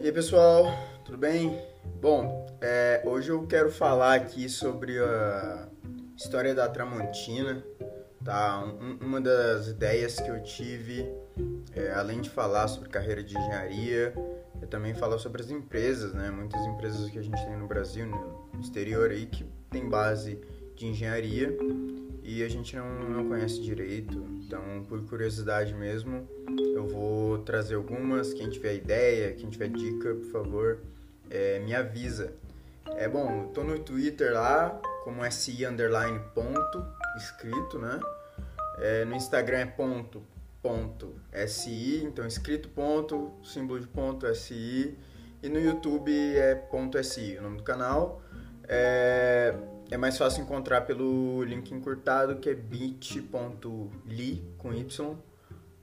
E aí pessoal, tudo bem? Bom, é, hoje eu quero falar aqui sobre a história da Tramontina, tá? Um, uma das ideias que eu tive, é, além de falar sobre carreira de engenharia, eu também falo sobre as empresas, né? Muitas empresas que a gente tem no Brasil, no exterior aí, que tem base de engenharia e a gente não, não conhece direito. Então, por curiosidade mesmo, eu vou trazer algumas. Quem tiver ideia, quem tiver dica, por favor, é, me avisa. É bom, tô no Twitter lá, como SI underline ponto, escrito, né? É, no Instagram é ponto, ponto SI, então escrito ponto, símbolo de ponto SI. E no YouTube é ponto SI, o nome do canal. É, é mais fácil encontrar pelo link encurtado que é bit.ly com y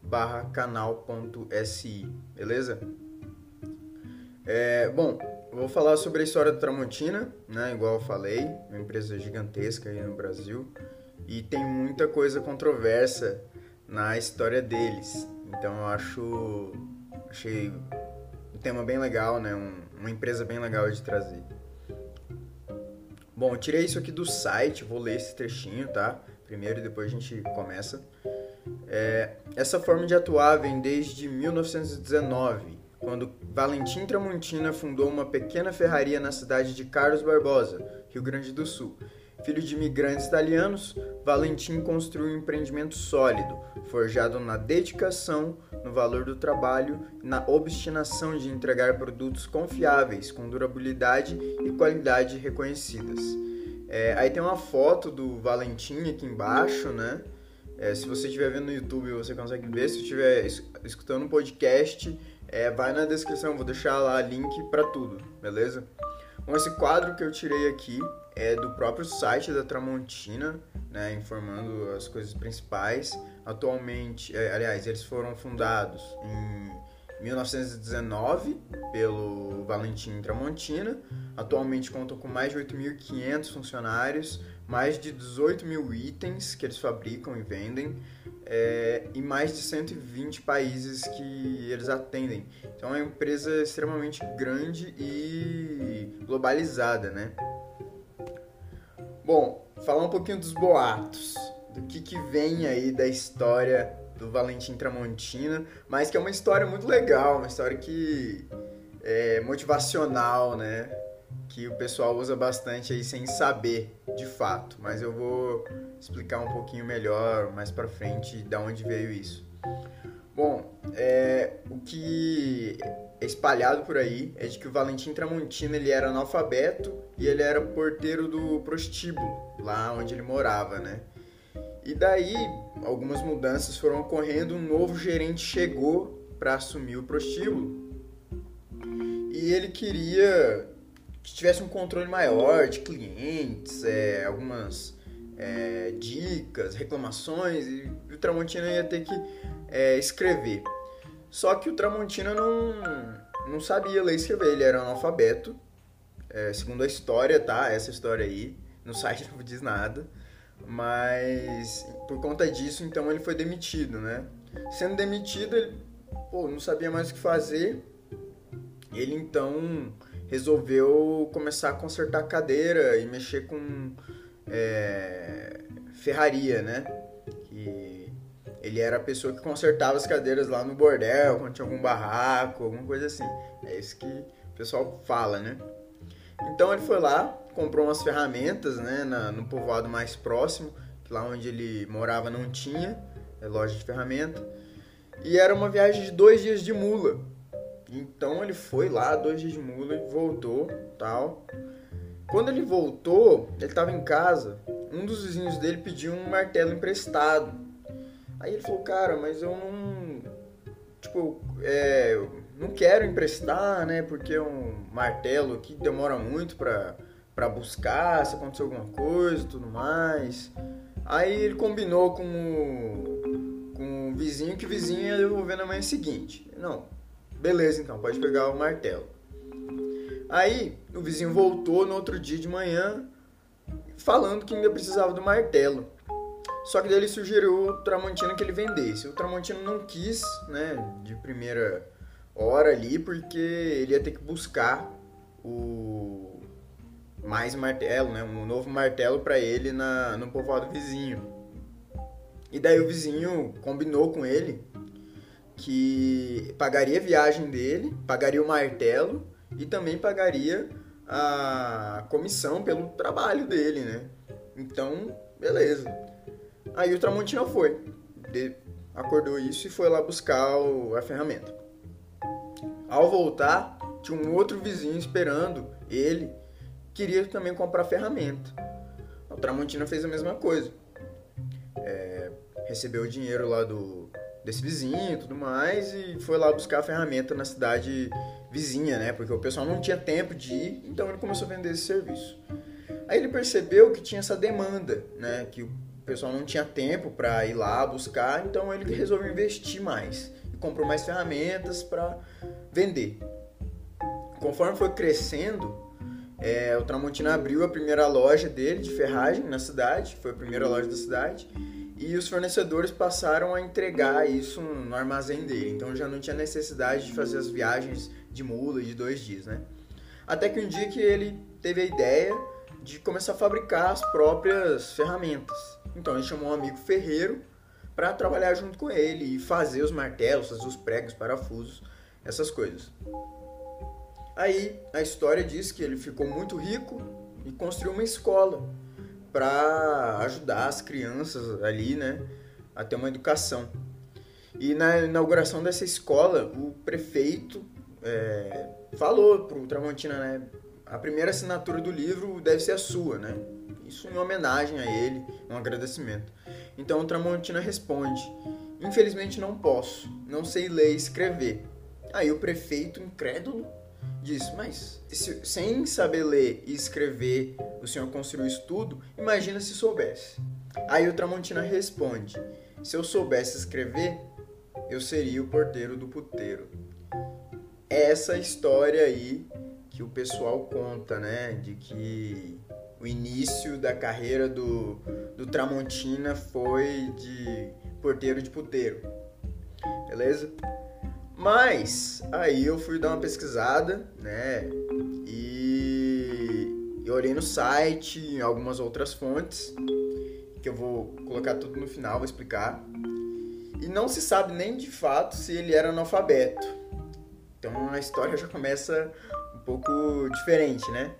barra canal.si, beleza? É, bom, vou falar sobre a história do Tramontina, né? Igual eu falei, uma empresa gigantesca aí no Brasil e tem muita coisa controversa na história deles. Então eu acho achei um tema bem legal, né? Um, uma empresa bem legal de trazer. Bom, eu tirei isso aqui do site, vou ler esse trechinho, tá? Primeiro e depois a gente começa. É, essa forma de atuar vem desde 1919, quando Valentim Tramontina fundou uma pequena ferraria na cidade de Carlos Barbosa, Rio Grande do Sul. Filho de imigrantes italianos, Valentim construiu um empreendimento sólido, forjado na dedicação, no valor do trabalho e na obstinação de entregar produtos confiáveis, com durabilidade e qualidade reconhecidas. É, aí tem uma foto do Valentim aqui embaixo, né? É, se você estiver vendo no YouTube, você consegue ver. Se estiver escutando um podcast, é, vai na descrição, vou deixar lá link para tudo, beleza? Bom, esse quadro que eu tirei aqui é do próprio site da Tramontina, né, informando as coisas principais. Atualmente, é, aliás, eles foram fundados em 1919 pelo Valentim Tramontina. Atualmente contam com mais de 8.500 funcionários, mais de 18 mil itens que eles fabricam e vendem é, e mais de 120 países que eles atendem. Então é uma empresa extremamente grande e globalizada, né? Bom, falar um pouquinho dos boatos, do que, que vem aí da história do Valentim Tramontina, mas que é uma história muito legal, uma história que é motivacional, né? Que o pessoal usa bastante aí sem saber de fato, mas eu vou explicar um pouquinho melhor mais para frente de onde veio isso. Bom, é, o que é espalhado por aí é de que o Valentim Tramontina ele era analfabeto e ele era porteiro do prostíbulo, lá onde ele morava, né? E daí algumas mudanças foram ocorrendo, um novo gerente chegou para assumir o prostíbulo e ele queria que tivesse um controle maior de clientes, é, algumas é, dicas, reclamações e o Tramontina ia ter que é, escrever. Só que o Tramontina não, não sabia ler e escrever, ele era analfabeto, é, segundo a história, tá? Essa história aí, no site não diz nada, mas por conta disso, então ele foi demitido, né? Sendo demitido, ele pô, não sabia mais o que fazer, ele então resolveu começar a consertar cadeira e mexer com é, ferraria, né? Que ele era a pessoa que consertava as cadeiras lá no bordel, quando tinha algum barraco, alguma coisa assim. É isso que o pessoal fala, né? Então ele foi lá, comprou umas ferramentas, né, na, no povoado mais próximo, que lá onde ele morava não tinha é loja de ferramenta. E era uma viagem de dois dias de mula. Então ele foi lá, dois dias de mula, voltou, tal. Quando ele voltou, ele estava em casa. Um dos vizinhos dele pediu um martelo emprestado. Aí ele falou, cara, mas eu não. Tipo, é, não quero emprestar, né? Porque é um martelo aqui demora muito pra, pra buscar, se acontecer alguma coisa e tudo mais. Aí ele combinou com o, com o vizinho que o vizinho ia devolver na manhã seguinte. Não, beleza então, pode pegar o martelo. Aí o vizinho voltou no outro dia de manhã falando que ainda precisava do martelo. Só que daí ele sugeriu o Tramontina que ele vendesse. O Tramontina não quis, né, de primeira hora ali porque ele ia ter que buscar o mais martelo, né? Um novo martelo para ele na, no povoado vizinho. E daí o vizinho combinou com ele que pagaria a viagem dele, pagaria o martelo e também pagaria a comissão pelo trabalho dele, né? Então, beleza. Aí o Tramontina foi, acordou isso e foi lá buscar o, a ferramenta. Ao voltar, tinha um outro vizinho esperando ele, queria também comprar ferramenta. O Tramontina fez a mesma coisa. É, recebeu o dinheiro lá do, desse vizinho e tudo mais e foi lá buscar a ferramenta na cidade vizinha, né? Porque o pessoal não tinha tempo de ir, então ele começou a vender esse serviço. Aí ele percebeu que tinha essa demanda, né? Que o pessoal não tinha tempo para ir lá buscar, então ele resolveu investir mais e comprou mais ferramentas para vender. Conforme foi crescendo, é, o Tramontina abriu a primeira loja dele de ferragem na cidade, foi a primeira loja da cidade e os fornecedores passaram a entregar isso no armazém dele. Então já não tinha necessidade de fazer as viagens de mula de dois dias, né? Até que um dia que ele teve a ideia de começar a fabricar as próprias ferramentas. Então ele chamou um amigo ferreiro para trabalhar junto com ele e fazer os martelos, fazer os pregos, parafusos, essas coisas. Aí a história diz que ele ficou muito rico e construiu uma escola para ajudar as crianças ali, né, a ter uma educação. E na inauguração dessa escola, o prefeito é, falou para o Tramontina, né, a primeira assinatura do livro deve ser a sua, né? Isso em homenagem a ele, um agradecimento. Então o Tramontina responde: Infelizmente não posso, não sei ler e escrever. Aí o prefeito, incrédulo, disso. Mas se, sem saber ler e escrever, o senhor construiu isso tudo, imagina se soubesse. Aí o Tramontina responde: Se eu soubesse escrever, eu seria o porteiro do puteiro. Essa história aí que o pessoal conta, né? De que o início da carreira do, do Tramontina foi de porteiro de puteiro. Beleza? Mas aí eu fui dar uma pesquisada, né? E eu olhei no site, em algumas outras fontes, que eu vou colocar tudo no final, vou explicar. E não se sabe nem de fato se ele era analfabeto. Então a história já começa um pouco diferente, né?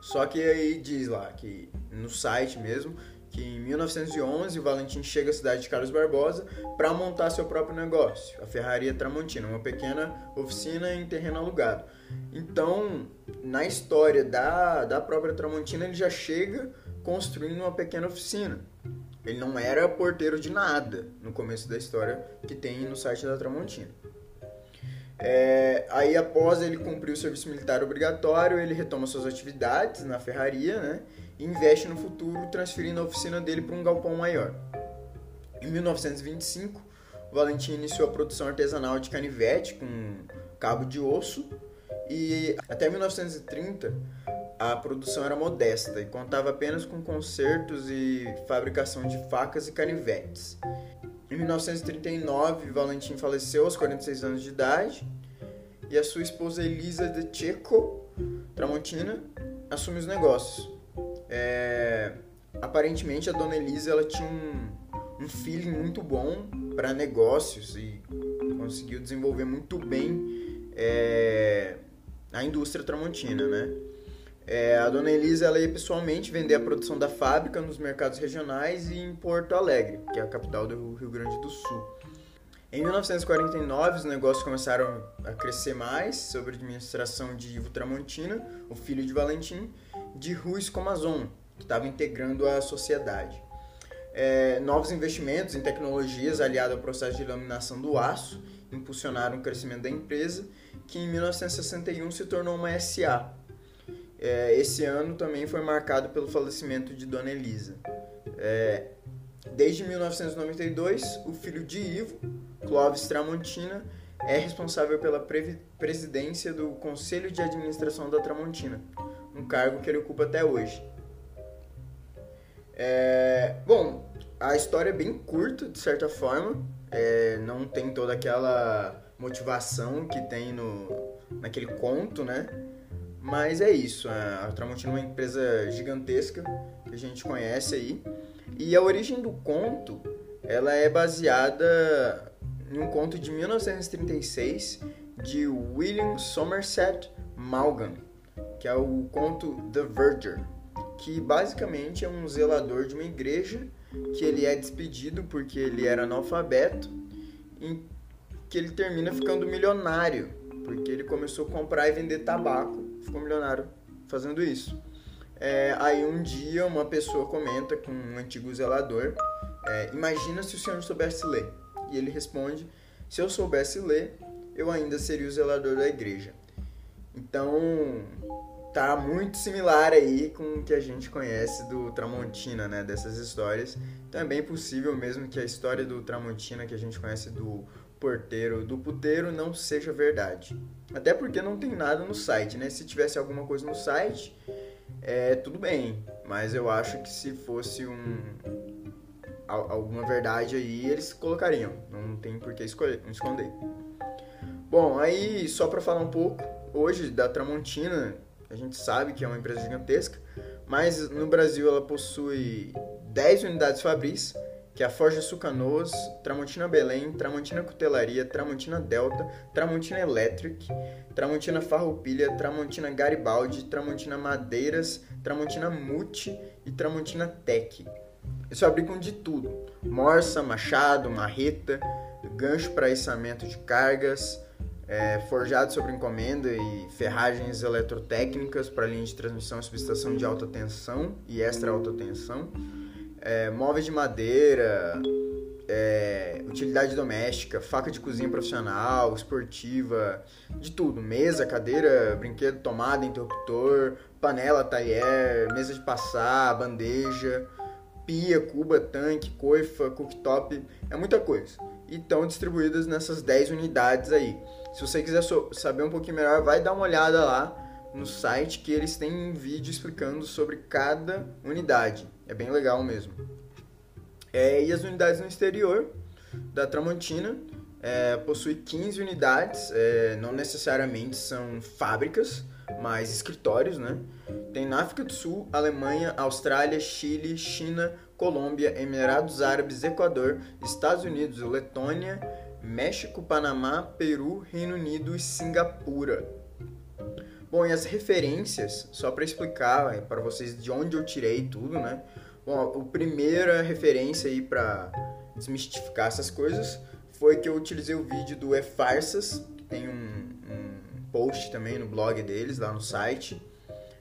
Só que aí diz lá que no site mesmo que em 1911 o Valentim chega à cidade de Carlos Barbosa para montar seu próprio negócio, a Ferraria Tramontina, uma pequena oficina em terreno alugado. Então, na história da, da própria Tramontina, ele já chega construindo uma pequena oficina. Ele não era porteiro de nada no começo da história que tem no site da Tramontina. É, aí, após ele cumprir o serviço militar obrigatório, ele retoma suas atividades na ferraria, né? E investe no futuro, transferindo a oficina dele para um galpão maior. Em 1925, o Valentim iniciou a produção artesanal de canivete com cabo de osso e até 1930 a produção era modesta e contava apenas com consertos e fabricação de facas e canivetes. Em 1939, Valentim faleceu aos 46 anos de idade e a sua esposa Elisa de Checo Tramontina assume os negócios. É, aparentemente a dona Elisa ela tinha um, um feeling muito bom para negócios e conseguiu desenvolver muito bem é, a indústria tramontina, né? É, a dona Elisa ela ia pessoalmente vender a produção da fábrica nos mercados regionais e em Porto Alegre, que é a capital do Rio Grande do Sul. Em 1949, os negócios começaram a crescer mais sob a administração de Ivo Tramontina, o filho de Valentim, de Ruiz Comazon, que estava integrando a sociedade. É, novos investimentos em tecnologias aliados ao processo de laminação do aço impulsionaram o crescimento da empresa, que em 1961 se tornou uma SA. É, esse ano também foi marcado pelo falecimento de Dona Elisa. É, desde 1992, o filho de Ivo, Clóvis Tramontina, é responsável pela presidência do Conselho de Administração da Tramontina, um cargo que ele ocupa até hoje. É, bom, a história é bem curta, de certa forma, é, não tem toda aquela motivação que tem no, naquele conto, né? Mas é isso, a Tramontina é uma empresa gigantesca que a gente conhece aí. E a origem do conto, ela é baseada em um conto de 1936 de William Somerset Maugham, que é o conto The Verger, que basicamente é um zelador de uma igreja que ele é despedido porque ele era analfabeto e que ele termina ficando milionário, porque ele começou a comprar e vender tabaco, ficou milionário fazendo isso. É, aí um dia uma pessoa comenta com um antigo zelador, é, imagina se o senhor soubesse ler. E ele responde, se eu soubesse ler, eu ainda seria o zelador da igreja. Então, tá muito similar aí com o que a gente conhece do Tramontina, né, dessas histórias. Bem possível mesmo que a história do Tramontina que a gente conhece do porteiro, do puteiro não seja verdade. Até porque não tem nada no site, né? Se tivesse alguma coisa no site, é tudo bem, mas eu acho que se fosse um alguma verdade aí, eles colocariam. Não tem por que escolher, esconder. Bom, aí só para falar um pouco, hoje da Tramontina, a gente sabe que é uma empresa gigantesca, mas no Brasil ela possui 10 unidades fabris, que é a Forja Sucanoas, Tramontina Belém, Tramontina Cutelaria, Tramontina Delta, Tramontina Electric, Tramontina Farroupilha, Tramontina Garibaldi, Tramontina Madeiras, Tramontina Mute e Tramontina Tech. Eles fabricam de tudo: morsa, machado, marreta, gancho para içamento de cargas, é, forjado sobre encomenda e ferragens eletrotécnicas para linha de transmissão e subestação de alta tensão e extra alta tensão, é, móveis de madeira, é, utilidade doméstica, faca de cozinha profissional, esportiva, de tudo, mesa, cadeira, brinquedo, tomada, interruptor, panela, talher, mesa de passar, bandeja, pia, cuba, tanque, coifa, cooktop, é muita coisa. E estão distribuídas nessas 10 unidades aí. Se você quiser saber um pouquinho melhor, vai dar uma olhada lá no site que eles têm um vídeo explicando sobre cada unidade. É bem legal mesmo. É, e as unidades no exterior da Tramontina é, possui 15 unidades, é, não necessariamente são fábricas, mas escritórios, né? Tem na África do Sul, Alemanha, Austrália, Chile, China, Colômbia, Emirados Árabes, Equador, Estados Unidos, Letônia, México, Panamá, Peru, Reino Unido e Singapura. Bom, e as referências, só para explicar para vocês de onde eu tirei tudo, né? Bom, a primeira referência aí para desmistificar essas coisas foi que eu utilizei o vídeo do E-Farsas, tem um, um post também no blog deles, lá no site,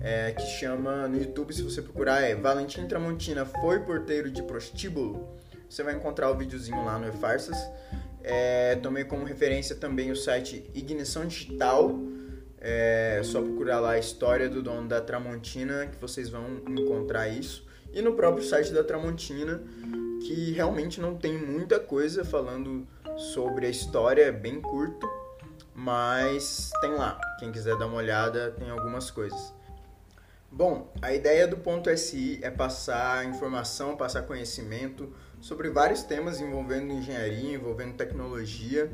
é, que chama no YouTube, se você procurar, é Valentim Tramontina foi porteiro de prostíbulo. Você vai encontrar o videozinho lá no E-Farsas. É, tomei como referência também o site Ignição Digital. É só procurar lá a história do dono da Tramontina que vocês vão encontrar isso. E no próprio site da Tramontina, que realmente não tem muita coisa falando sobre a história, é bem curto, mas tem lá. Quem quiser dar uma olhada, tem algumas coisas. Bom, a ideia do ponto SI é passar informação, passar conhecimento sobre vários temas envolvendo engenharia, envolvendo tecnologia,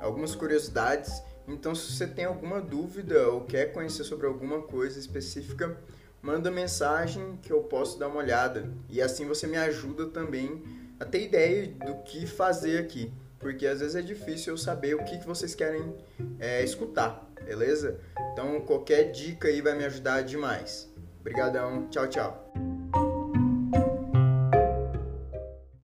algumas curiosidades. Então, se você tem alguma dúvida ou quer conhecer sobre alguma coisa específica, manda mensagem que eu posso dar uma olhada. E assim você me ajuda também a ter ideia do que fazer aqui. Porque às vezes é difícil eu saber o que, que vocês querem é, escutar, beleza? Então qualquer dica aí vai me ajudar demais. Obrigadão, tchau, tchau.